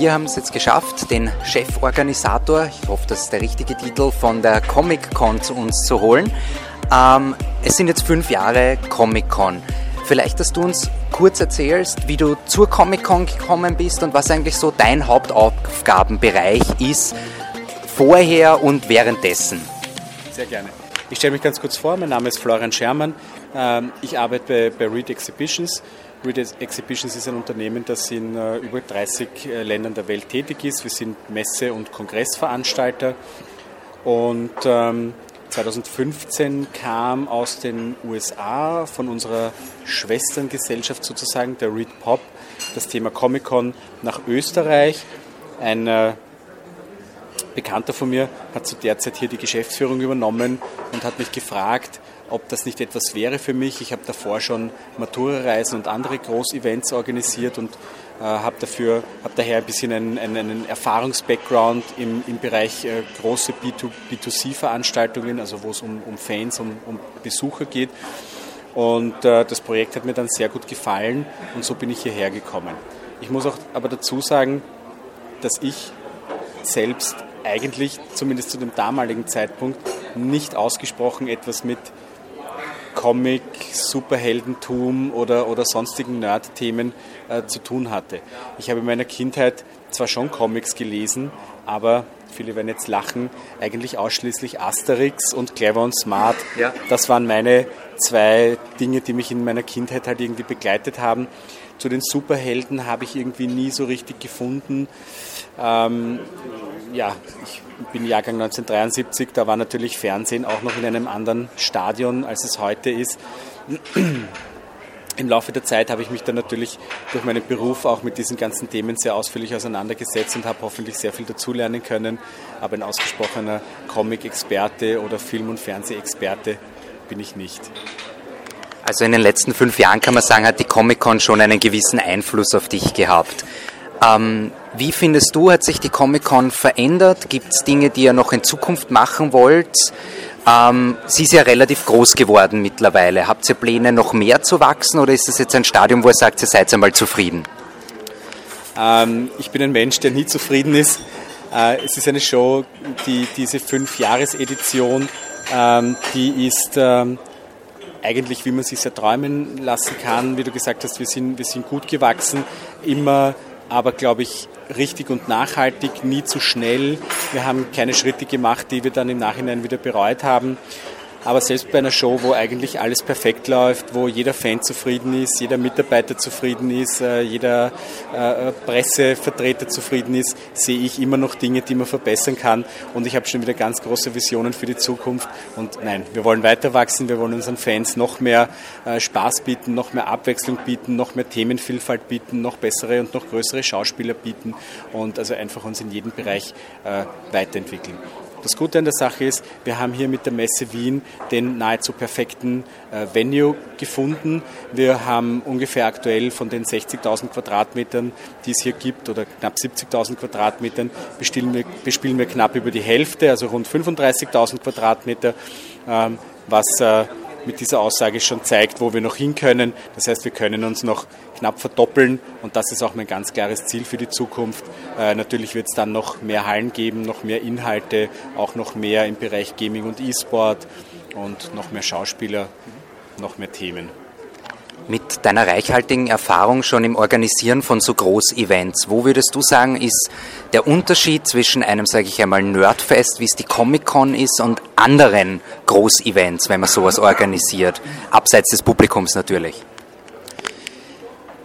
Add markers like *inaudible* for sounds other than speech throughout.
Wir haben es jetzt geschafft, den Cheforganisator, ich hoffe, das ist der richtige Titel, von der Comic-Con zu uns zu holen. Ähm, es sind jetzt fünf Jahre Comic-Con. Vielleicht, dass du uns kurz erzählst, wie du zur Comic-Con gekommen bist und was eigentlich so dein Hauptaufgabenbereich ist, vorher und währenddessen. Sehr gerne. Ich stelle mich ganz kurz vor, mein Name ist Florian Schermann. Ähm, ich arbeite bei, bei Read Exhibitions. Read Exhibitions ist ein Unternehmen, das in äh, über 30 äh, Ländern der Welt tätig ist. Wir sind Messe- und Kongressveranstalter. Und ähm, 2015 kam aus den USA von unserer Schwesterngesellschaft sozusagen, der Read Pop, das Thema Comic-Con nach Österreich. Ein äh, Bekannter von mir hat zu der Zeit hier die Geschäftsführung übernommen und hat mich gefragt, ob das nicht etwas wäre für mich. Ich habe davor schon Matura-Reisen und andere Großevents organisiert und äh, habe dafür, daher ein bisschen einen, einen, einen Erfahrungs-Background im, im Bereich äh, große B2C-Veranstaltungen, also wo es um, um Fans, um, um Besucher geht. Und äh, das Projekt hat mir dann sehr gut gefallen und so bin ich hierher gekommen. Ich muss auch aber dazu sagen, dass ich selbst eigentlich, zumindest zu dem damaligen Zeitpunkt, nicht ausgesprochen etwas mit Comic, Superheldentum oder, oder sonstigen Nerd-Themen äh, zu tun hatte. Ich habe in meiner Kindheit zwar schon Comics gelesen, aber viele werden jetzt lachen, eigentlich ausschließlich Asterix und Clever und Smart. Ja. Das waren meine zwei Dinge, die mich in meiner Kindheit halt irgendwie begleitet haben. Zu den Superhelden habe ich irgendwie nie so richtig gefunden. Ähm, ja, ich bin Jahrgang 1973, da war natürlich Fernsehen auch noch in einem anderen Stadion, als es heute ist. Im Laufe der Zeit habe ich mich dann natürlich durch meinen Beruf auch mit diesen ganzen Themen sehr ausführlich auseinandergesetzt und habe hoffentlich sehr viel dazulernen können. Aber ein ausgesprochener Comic-Experte oder Film- und Fernsehexperte bin ich nicht. Also in den letzten fünf Jahren kann man sagen, hat die Comic-Con schon einen gewissen Einfluss auf dich gehabt. Ähm, wie findest du, hat sich die Comic-Con verändert? Gibt es Dinge, die ihr noch in Zukunft machen wollt? Ähm, sie ist ja relativ groß geworden mittlerweile. Habt ihr Pläne, noch mehr zu wachsen oder ist das jetzt ein Stadium, wo ihr sagt, ihr seid einmal zufrieden? Ähm, ich bin ein Mensch, der nie zufrieden ist. Äh, es ist eine Show, die, diese Fünf-Jahres-Edition, ähm, die ist ähm, eigentlich, wie man sich ja träumen lassen kann. Wie du gesagt hast, wir sind, wir sind gut gewachsen, immer aber glaube ich richtig und nachhaltig, nie zu schnell. Wir haben keine Schritte gemacht, die wir dann im Nachhinein wieder bereut haben. Aber selbst bei einer Show, wo eigentlich alles perfekt läuft, wo jeder Fan zufrieden ist, jeder Mitarbeiter zufrieden ist, äh, jeder äh, Pressevertreter zufrieden ist, sehe ich immer noch Dinge, die man verbessern kann. Und ich habe schon wieder ganz große Visionen für die Zukunft. Und nein, wir wollen weiter wachsen, wir wollen unseren Fans noch mehr äh, Spaß bieten, noch mehr Abwechslung bieten, noch mehr Themenvielfalt bieten, noch bessere und noch größere Schauspieler bieten und also einfach uns in jedem Bereich weiterentwickeln. Das Gute an der Sache ist, wir haben hier mit der Messe Wien den nahezu perfekten äh, Venue gefunden. Wir haben ungefähr aktuell von den 60.000 Quadratmetern, die es hier gibt, oder knapp 70.000 Quadratmetern, bespielen wir, bespielen wir knapp über die Hälfte, also rund 35.000 Quadratmeter, ähm, was äh, mit dieser Aussage schon zeigt, wo wir noch hin können. Das heißt, wir können uns noch knapp verdoppeln und das ist auch mein ganz klares Ziel für die Zukunft. Äh, natürlich wird es dann noch mehr Hallen geben, noch mehr Inhalte, auch noch mehr im Bereich Gaming und E-Sport und noch mehr Schauspieler, noch mehr Themen mit deiner reichhaltigen Erfahrung schon im Organisieren von so Groß-Events, wo würdest du sagen, ist der Unterschied zwischen einem, sage ich einmal, Nerdfest, wie es die Comic-Con ist, und anderen Groß-Events, wenn man sowas organisiert, abseits des Publikums natürlich?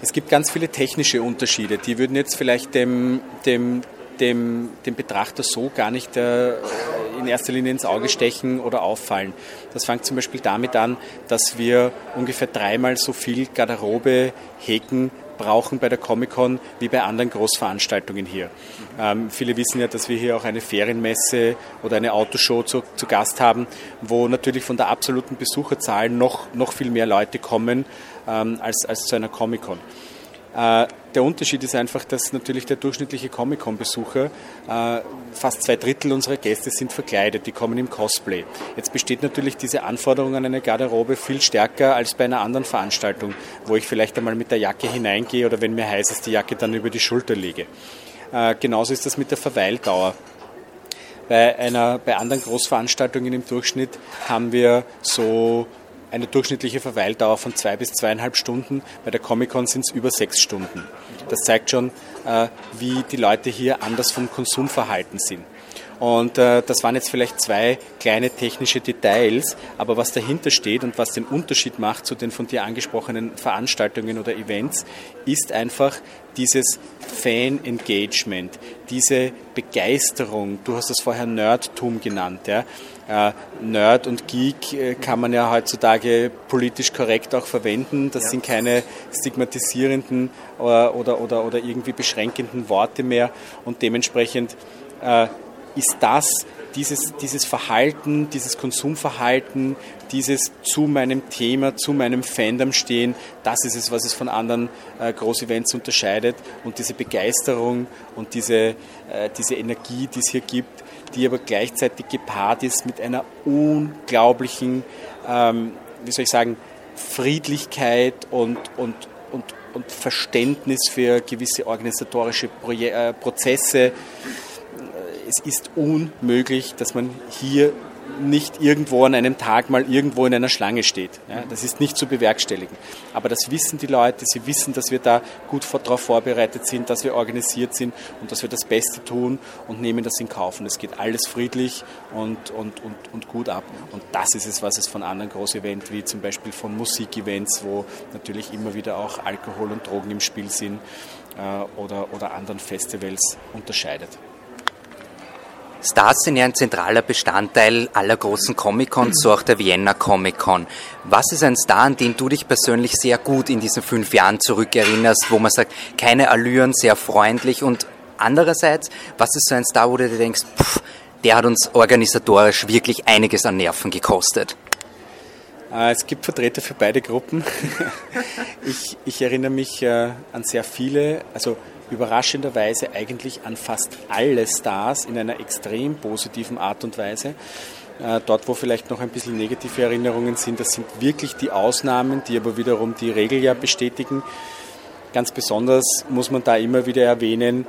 Es gibt ganz viele technische Unterschiede, die würden jetzt vielleicht dem, dem, dem, dem Betrachter so gar nicht äh, in erster Linie ins Auge stechen oder auffallen. Das fängt zum Beispiel damit an, dass wir ungefähr dreimal so viel Garderobe hegen brauchen bei der Comic-Con wie bei anderen Großveranstaltungen hier. Ähm, viele wissen ja, dass wir hier auch eine Ferienmesse oder eine Autoshow zu, zu, Gast haben, wo natürlich von der absoluten Besucherzahl noch, noch viel mehr Leute kommen ähm, als, als zu einer Comic-Con. Äh, der Unterschied ist einfach, dass natürlich der durchschnittliche Comic-Con-Besucher, äh, fast zwei Drittel unserer Gäste sind verkleidet, die kommen im Cosplay. Jetzt besteht natürlich diese Anforderung an eine Garderobe viel stärker als bei einer anderen Veranstaltung, wo ich vielleicht einmal mit der Jacke hineingehe oder wenn mir heiß ist, die Jacke dann über die Schulter lege. Äh, genauso ist das mit der Verweildauer. Bei, einer, bei anderen Großveranstaltungen im Durchschnitt haben wir so eine durchschnittliche Verweildauer von zwei bis zweieinhalb Stunden. Bei der Comic-Con sind es über sechs Stunden. Das zeigt schon, äh, wie die Leute hier anders vom Konsumverhalten sind. Und äh, das waren jetzt vielleicht zwei kleine technische Details, aber was dahinter steht und was den Unterschied macht zu den von dir angesprochenen Veranstaltungen oder Events, ist einfach dieses Fan-Engagement, diese Begeisterung. Du hast das vorher Nerdtum genannt. Ja? Äh, Nerd und Geek äh, kann man ja heutzutage politisch korrekt auch verwenden. Das ja. sind keine stigmatisierenden oder, oder, oder, oder irgendwie beschränkenden Worte mehr und dementsprechend äh, ist das, dieses, dieses Verhalten, dieses Konsumverhalten, dieses zu meinem Thema, zu meinem Fandom stehen, das ist es, was es von anderen äh, Großevents unterscheidet. Und diese Begeisterung und diese, äh, diese Energie, die es hier gibt, die aber gleichzeitig gepaart ist mit einer unglaublichen, ähm, wie soll ich sagen, Friedlichkeit und, und, und, und Verständnis für gewisse organisatorische Proje äh, Prozesse es ist unmöglich, dass man hier nicht irgendwo an einem Tag mal irgendwo in einer Schlange steht. Ja, das ist nicht zu bewerkstelligen. Aber das wissen die Leute. Sie wissen, dass wir da gut darauf vorbereitet sind, dass wir organisiert sind und dass wir das Beste tun und nehmen das in Kauf. Und es geht alles friedlich und, und, und, und gut ab. Und das ist es, was es von anderen Großevents wie zum Beispiel von Musikevents, wo natürlich immer wieder auch Alkohol und Drogen im Spiel sind, äh, oder, oder anderen Festivals unterscheidet. Stars sind ja ein zentraler Bestandteil aller großen Comic-Cons, so auch der Vienna Comic-Con. Was ist ein Star, an den du dich persönlich sehr gut in diesen fünf Jahren zurückerinnerst, wo man sagt, keine Allüren, sehr freundlich und andererseits, was ist so ein Star, wo du dir denkst, pff, der hat uns organisatorisch wirklich einiges an Nerven gekostet? Äh, es gibt Vertreter für beide Gruppen. *laughs* Ich, ich erinnere mich äh, an sehr viele, also überraschenderweise eigentlich an fast alle Stars in einer extrem positiven Art und Weise. Äh, dort, wo vielleicht noch ein bisschen negative Erinnerungen sind, das sind wirklich die Ausnahmen, die aber wiederum die Regel ja bestätigen. Ganz besonders muss man da immer wieder erwähnen,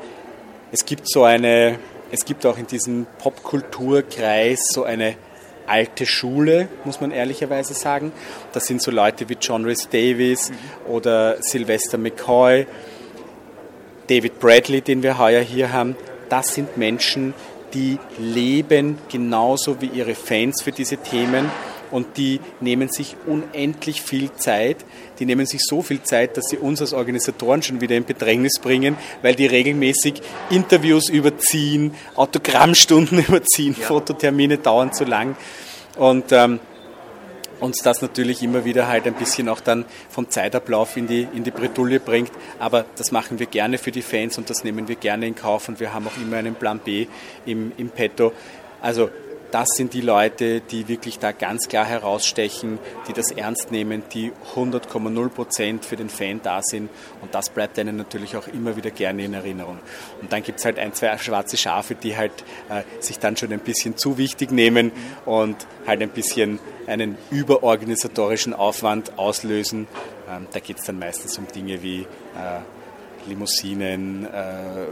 es gibt so eine, es gibt auch in diesem Popkulturkreis so eine alte Schule, muss man ehrlicherweise sagen. Das sind so Leute wie John Rhys Davis oder Sylvester McCoy David Bradley, den wir heuer hier haben, das sind Menschen, die leben genauso wie ihre Fans für diese Themen und die nehmen sich unendlich viel Zeit. Die nehmen sich so viel Zeit, dass sie uns als Organisatoren schon wieder in Bedrängnis bringen, weil die regelmäßig Interviews überziehen, Autogrammstunden *laughs* überziehen, ja. Fototermine dauern zu lang. Und ähm, uns das natürlich immer wieder halt ein bisschen auch dann vom Zeitablauf in die, in die Bredouille bringt. Aber das machen wir gerne für die Fans und das nehmen wir gerne in Kauf und wir haben auch immer einen Plan B im, im Petto. Also das sind die Leute, die wirklich da ganz klar herausstechen, die das ernst nehmen, die 100,0 Prozent für den Fan da sind und das bleibt einem natürlich auch immer wieder gerne in Erinnerung. Und dann gibt es halt ein, zwei schwarze Schafe, die halt äh, sich dann schon ein bisschen zu wichtig nehmen und halt ein bisschen einen überorganisatorischen Aufwand auslösen. Ähm, da geht es dann meistens um Dinge wie äh, Limousinen, äh,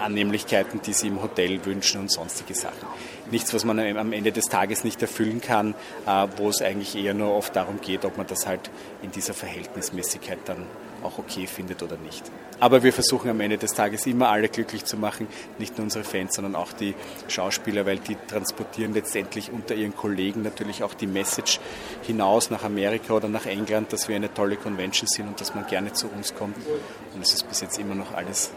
Annehmlichkeiten, die sie im Hotel wünschen und sonstige Sachen. Nichts, was man am Ende des Tages nicht erfüllen kann, äh, wo es eigentlich eher nur oft darum geht, ob man das halt in dieser Verhältnismäßigkeit dann auch okay findet oder nicht. Aber wir versuchen am Ende des Tages immer alle glücklich zu machen, nicht nur unsere Fans, sondern auch die Schauspieler, weil die transportieren letztendlich unter ihren Kollegen natürlich auch die Message hinaus nach Amerika oder nach England, dass wir eine tolle Convention sind und dass man gerne zu uns kommt. Und es ist bis jetzt immer noch alles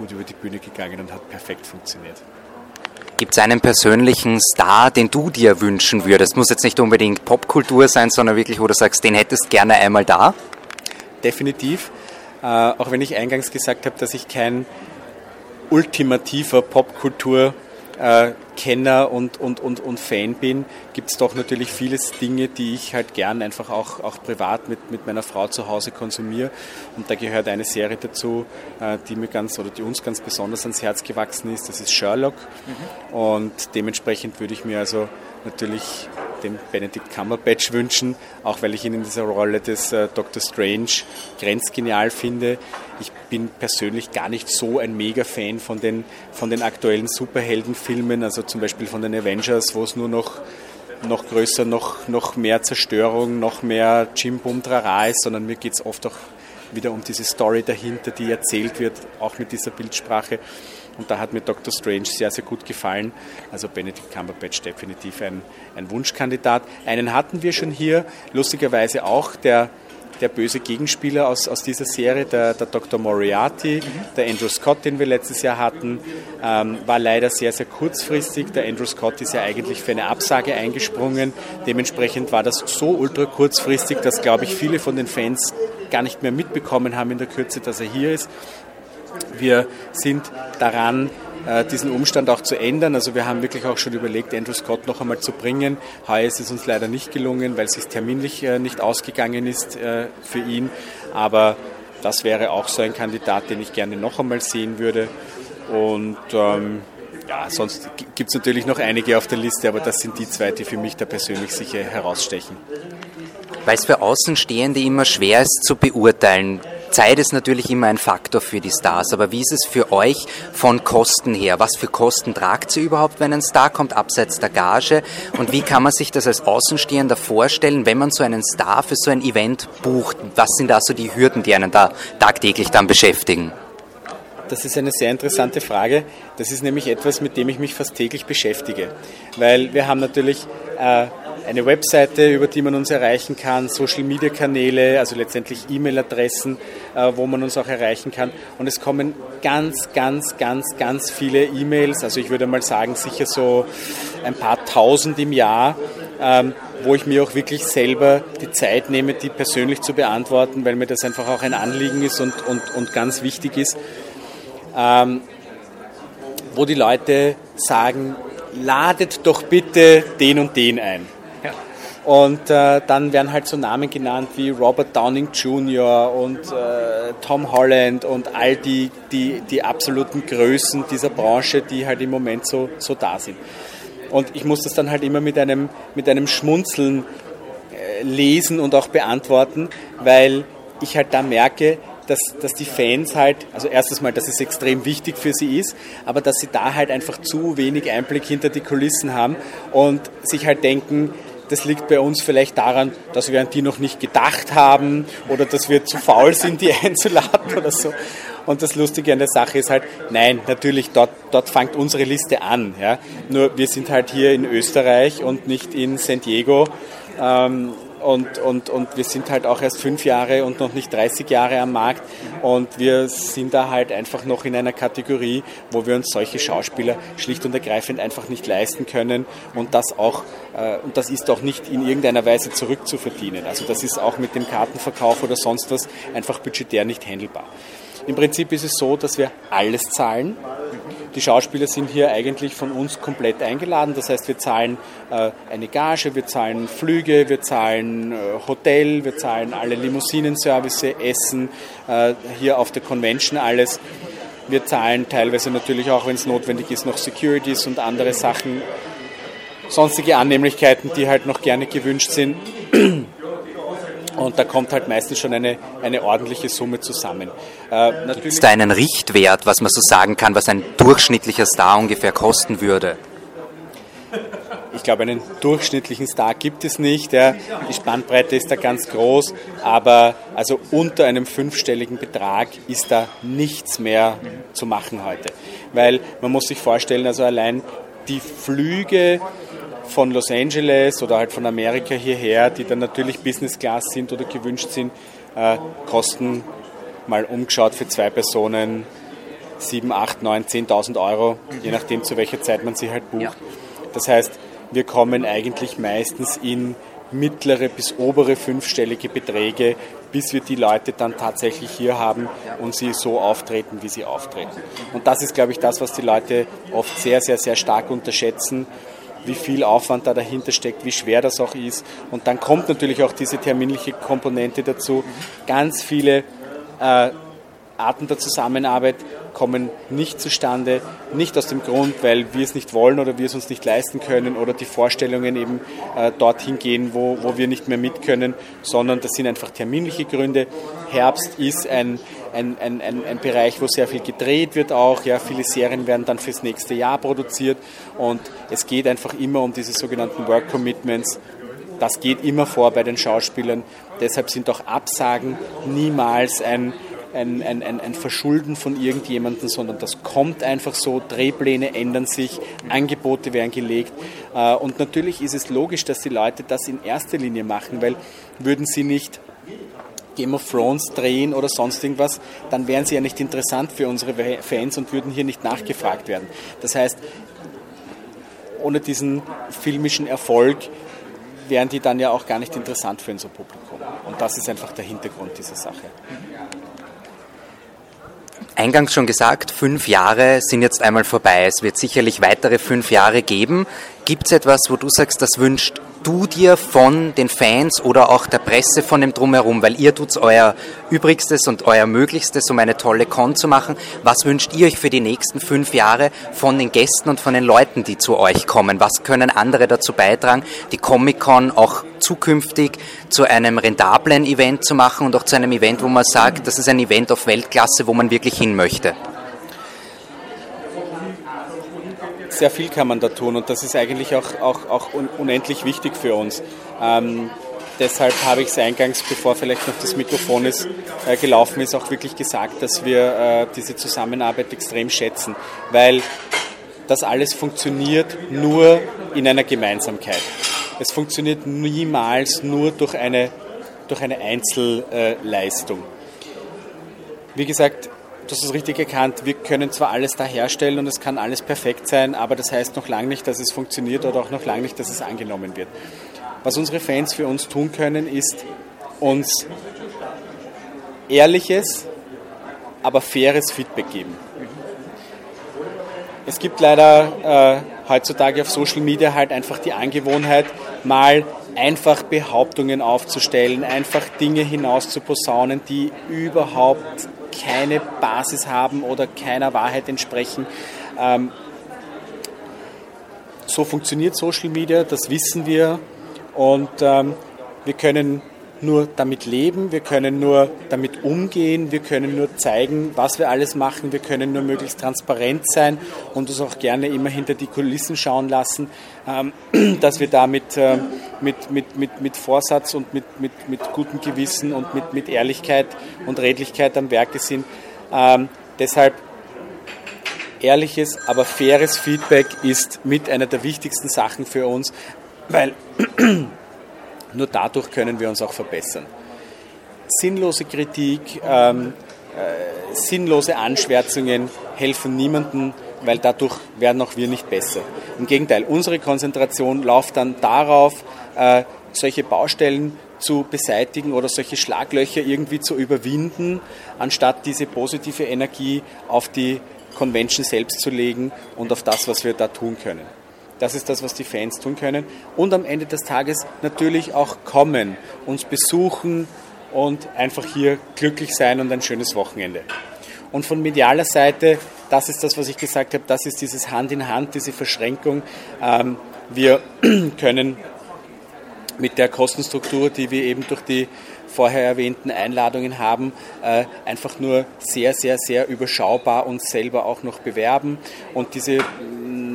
gut über die Bühne gegangen und hat perfekt funktioniert. Gibt es einen persönlichen Star, den du dir wünschen würdest? Muss jetzt nicht unbedingt Popkultur sein, sondern wirklich, wo du sagst, den hättest gerne einmal da? Definitiv. Äh, auch wenn ich eingangs gesagt habe, dass ich kein ultimativer Popkultur äh, Kenner und, und, und, und Fan bin, gibt es doch natürlich viele Dinge, die ich halt gern einfach auch, auch privat mit, mit meiner Frau zu Hause konsumiere. Und da gehört eine Serie dazu, äh, die mir ganz oder die uns ganz besonders ans Herz gewachsen ist. Das ist Sherlock. Mhm. Und dementsprechend würde ich mir also natürlich den Benedict Cumberbatch wünschen, auch weil ich ihn in dieser Rolle des äh, Dr. Strange grenzgenial finde. Ich bin persönlich gar nicht so ein Mega-Fan von den, von den aktuellen Superheldenfilmen, also zum Beispiel von den Avengers, wo es nur noch noch größer, noch, noch mehr Zerstörung, noch mehr Jim Bum Trara ist, sondern mir geht es oft auch wieder um diese Story dahinter, die erzählt wird, auch mit dieser Bildsprache. Und da hat mir Dr. Strange sehr, sehr gut gefallen. Also Benedict Cumberbatch definitiv ein, ein Wunschkandidat. Einen hatten wir schon hier, lustigerweise auch der der böse Gegenspieler aus, aus dieser Serie, der, der Dr. Moriarty, der Andrew Scott, den wir letztes Jahr hatten, ähm, war leider sehr, sehr kurzfristig. Der Andrew Scott ist ja eigentlich für eine Absage eingesprungen. Dementsprechend war das so ultra kurzfristig, dass, glaube ich, viele von den Fans gar nicht mehr mitbekommen haben in der Kürze, dass er hier ist. Wir sind daran, äh, diesen Umstand auch zu ändern. Also wir haben wirklich auch schon überlegt, Andrew Scott noch einmal zu bringen. Heuer ist es uns leider nicht gelungen, weil es sich terminlich äh, nicht ausgegangen ist äh, für ihn. Aber das wäre auch so ein Kandidat, den ich gerne noch einmal sehen würde. Und ähm, ja, sonst gibt es natürlich noch einige auf der Liste, aber das sind die zwei, die für mich da persönlich sicher herausstechen. Weil es für Außenstehende immer schwer ist zu beurteilen, Zeit ist natürlich immer ein Faktor für die Stars, aber wie ist es für euch von Kosten her? Was für Kosten tragt sie überhaupt, wenn ein Star kommt, abseits der Gage? Und wie kann man sich das als Außenstehender vorstellen, wenn man so einen Star für so ein Event bucht? Was sind da so die Hürden, die einen da tagtäglich dann beschäftigen? Das ist eine sehr interessante Frage. Das ist nämlich etwas, mit dem ich mich fast täglich beschäftige. Weil wir haben natürlich äh, eine Webseite, über die man uns erreichen kann, Social-Media-Kanäle, also letztendlich E-Mail-Adressen, äh, wo man uns auch erreichen kann. Und es kommen ganz, ganz, ganz, ganz viele E-Mails, also ich würde mal sagen sicher so ein paar tausend im Jahr, ähm, wo ich mir auch wirklich selber die Zeit nehme, die persönlich zu beantworten, weil mir das einfach auch ein Anliegen ist und, und, und ganz wichtig ist. Ähm, wo die Leute sagen, ladet doch bitte den und den ein. Und äh, dann werden halt so Namen genannt wie Robert Downing Jr. und äh, Tom Holland und all die, die, die absoluten Größen dieser Branche, die halt im Moment so, so da sind. Und ich muss das dann halt immer mit einem, mit einem Schmunzeln äh, lesen und auch beantworten, weil ich halt da merke, dass, dass die Fans halt, also erstens mal, dass es extrem wichtig für sie ist, aber dass sie da halt einfach zu wenig Einblick hinter die Kulissen haben und sich halt denken, das liegt bei uns vielleicht daran, dass wir an die noch nicht gedacht haben oder dass wir zu faul sind, die *laughs* einzuladen oder so. Und das Lustige an der Sache ist halt, nein, natürlich, dort, dort fängt unsere Liste an. Ja. Nur wir sind halt hier in Österreich und nicht in San Diego. Ähm, und, und, und wir sind halt auch erst fünf Jahre und noch nicht 30 Jahre am Markt und wir sind da halt einfach noch in einer Kategorie, wo wir uns solche Schauspieler schlicht und ergreifend einfach nicht leisten können und das auch äh, und das ist auch nicht in irgendeiner Weise zurückzuverdienen. Also das ist auch mit dem Kartenverkauf oder sonst was einfach budgetär nicht handelbar. Im Prinzip ist es so, dass wir alles zahlen. Die Schauspieler sind hier eigentlich von uns komplett eingeladen. Das heißt, wir zahlen äh, eine Gage, wir zahlen Flüge, wir zahlen äh, Hotel, wir zahlen alle Limousinenservice, Essen, äh, hier auf der Convention alles. Wir zahlen teilweise natürlich auch, wenn es notwendig ist, noch Securities und andere Sachen, sonstige Annehmlichkeiten, die halt noch gerne gewünscht sind. Und da kommt halt meistens schon eine, eine ordentliche Summe zusammen. Äh, Gibt es da einen Richtwert, was man so sagen kann, was ein durchschnittlicher Star ungefähr kosten würde? Ich glaube, einen durchschnittlichen Star gibt es nicht. Ja. Die Spannbreite ist da ganz groß, aber also unter einem fünfstelligen Betrag ist da nichts mehr zu machen heute. Weil man muss sich vorstellen, also allein die Flüge von Los Angeles oder halt von Amerika hierher, die dann natürlich Business Class sind oder gewünscht sind, äh, kosten mal umgeschaut für zwei Personen 7, 8, 9, 10.000 Euro, je nachdem zu welcher Zeit man sie halt bucht. Das heißt, wir kommen eigentlich meistens in mittlere bis obere fünfstellige Beträge, bis wir die Leute dann tatsächlich hier haben und sie so auftreten, wie sie auftreten. Und das ist, glaube ich, das, was die Leute oft sehr, sehr, sehr stark unterschätzen wie viel Aufwand da dahinter steckt, wie schwer das auch ist. Und dann kommt natürlich auch diese terminliche Komponente dazu. Ganz viele äh, Arten der Zusammenarbeit kommen nicht zustande, nicht aus dem Grund, weil wir es nicht wollen oder wir es uns nicht leisten können oder die Vorstellungen eben äh, dorthin gehen, wo, wo wir nicht mehr mit können, sondern das sind einfach terminliche Gründe. Herbst ist ein, ein, ein, ein, ein Bereich, wo sehr viel gedreht wird auch. Ja, viele Serien werden dann fürs nächste Jahr produziert und es geht einfach immer um diese sogenannten Work Commitments. Das geht immer vor bei den Schauspielern. Deshalb sind auch Absagen niemals ein, ein, ein, ein, Verschulden von irgendjemandem, sondern das kommt einfach so, Drehpläne ändern sich, Angebote werden gelegt. Äh, und natürlich ist es logisch, dass die Leute das in erster Linie machen, weil würden sie nicht Game of Thrones drehen oder sonst irgendwas, dann wären sie ja nicht interessant für unsere Fans und würden hier nicht nachgefragt werden. Das heißt, ohne diesen filmischen Erfolg wären die dann ja auch gar nicht interessant für unser Publikum. Und das ist einfach der Hintergrund dieser Sache. Eingangs schon gesagt, fünf Jahre sind jetzt einmal vorbei. Es wird sicherlich weitere fünf Jahre geben. Gibt es etwas, wo du sagst, das wünscht du dir von den Fans oder auch der Presse von dem Drumherum? Weil ihr tut euer Übrigstes und euer Möglichstes, um eine tolle Con zu machen. Was wünscht ihr euch für die nächsten fünf Jahre von den Gästen und von den Leuten, die zu euch kommen? Was können andere dazu beitragen, die Comic-Con auch zukünftig zu einem rentablen Event zu machen und auch zu einem Event, wo man sagt, das ist ein Event auf Weltklasse, wo man wirklich hin möchte? Sehr viel kann man da tun und das ist eigentlich auch, auch, auch unendlich wichtig für uns. Ähm, deshalb habe ich es eingangs, bevor vielleicht noch das Mikrofon ist, äh, gelaufen ist, auch wirklich gesagt, dass wir äh, diese Zusammenarbeit extrem schätzen, weil das alles funktioniert nur in einer Gemeinsamkeit. Es funktioniert niemals nur durch eine, durch eine Einzelleistung. Wie gesagt, du hast es richtig erkannt, wir können zwar alles da herstellen und es kann alles perfekt sein, aber das heißt noch lange nicht, dass es funktioniert oder auch noch lange nicht, dass es angenommen wird. Was unsere Fans für uns tun können, ist uns ehrliches, aber faires Feedback geben. Es gibt leider äh, heutzutage auf Social Media halt einfach die Angewohnheit, mal einfach Behauptungen aufzustellen, einfach Dinge hinaus zu posaunen, die überhaupt keine Basis haben oder keiner Wahrheit entsprechen. Ähm, so funktioniert Social Media, das wissen wir und ähm, wir können nur damit leben, wir können nur damit umgehen, wir können nur zeigen, was wir alles machen, wir können nur möglichst transparent sein und uns auch gerne immer hinter die Kulissen schauen lassen, ähm, *clears throat* dass wir da mit, äh, mit, mit, mit, mit Vorsatz und mit, mit, mit gutem Gewissen und mit, mit Ehrlichkeit und Redlichkeit am Werke sind. Ähm, deshalb ehrliches, aber faires Feedback ist mit einer der wichtigsten Sachen für uns, weil *clears throat* nur dadurch können wir uns auch verbessern. Sinnlose Kritik, ähm, äh, sinnlose Anschwärzungen helfen niemandem, weil dadurch werden auch wir nicht besser. Im Gegenteil, unsere Konzentration läuft dann darauf, äh, solche Baustellen zu beseitigen oder solche Schlaglöcher irgendwie zu überwinden, anstatt diese positive Energie auf die Convention selbst zu legen und auf das, was wir da tun können. Das ist das, was die Fans tun können. Und am Ende des Tages natürlich auch kommen, uns besuchen und einfach hier glücklich sein und ein schönes Wochenende. Und von medialer Seite, das ist das, was ich gesagt habe, das ist dieses Hand in Hand, diese Verschränkung. Ähm, wir *clears throat* können mit der Kostenstruktur, die wir eben durch die vorher erwähnten Einladungen haben, äh, einfach nur sehr, sehr, sehr überschaubar uns selber auch noch bewerben und diese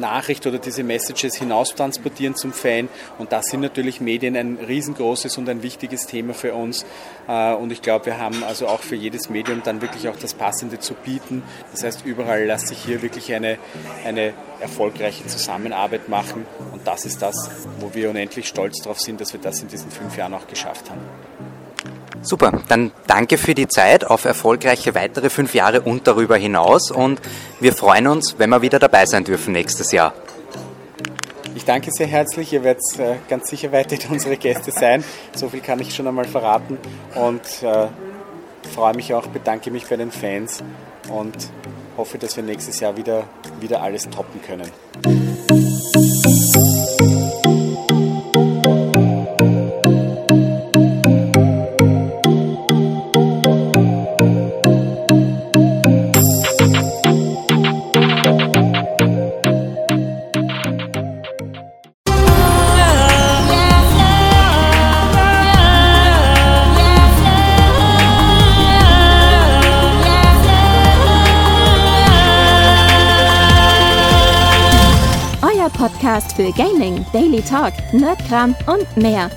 Nachricht oder diese Messages hinaus transportieren zum Fan. Und da sind natürlich Medien ein riesengroßes und ein wichtiges Thema für uns. Äh, und ich glaube, wir haben also auch für jedes Medium dann wirklich auch das Passende zu bieten. Das heißt, überall lässt sich hier wirklich eine, eine erfolgreiche Zusammenarbeit machen. Und das ist das, wo wir unendlich stolz darauf sind, dass wir das in diesen fünf Jahren auch geschafft haben. Super, dann danke für die Zeit, auf erfolgreiche weitere fünf Jahre und darüber hinaus. Und wir freuen uns, wenn wir wieder dabei sein dürfen nächstes Jahr. Ich danke sehr herzlich, ihr werdet äh, ganz sicher weiterhin *laughs* unsere Gäste sein, so viel kann ich schon einmal verraten. Und äh, freue mich auch, bedanke mich bei den Fans und hoffe, dass wir nächstes Jahr wieder, wieder alles toppen können. Daily Talk, Nerdkram und mehr.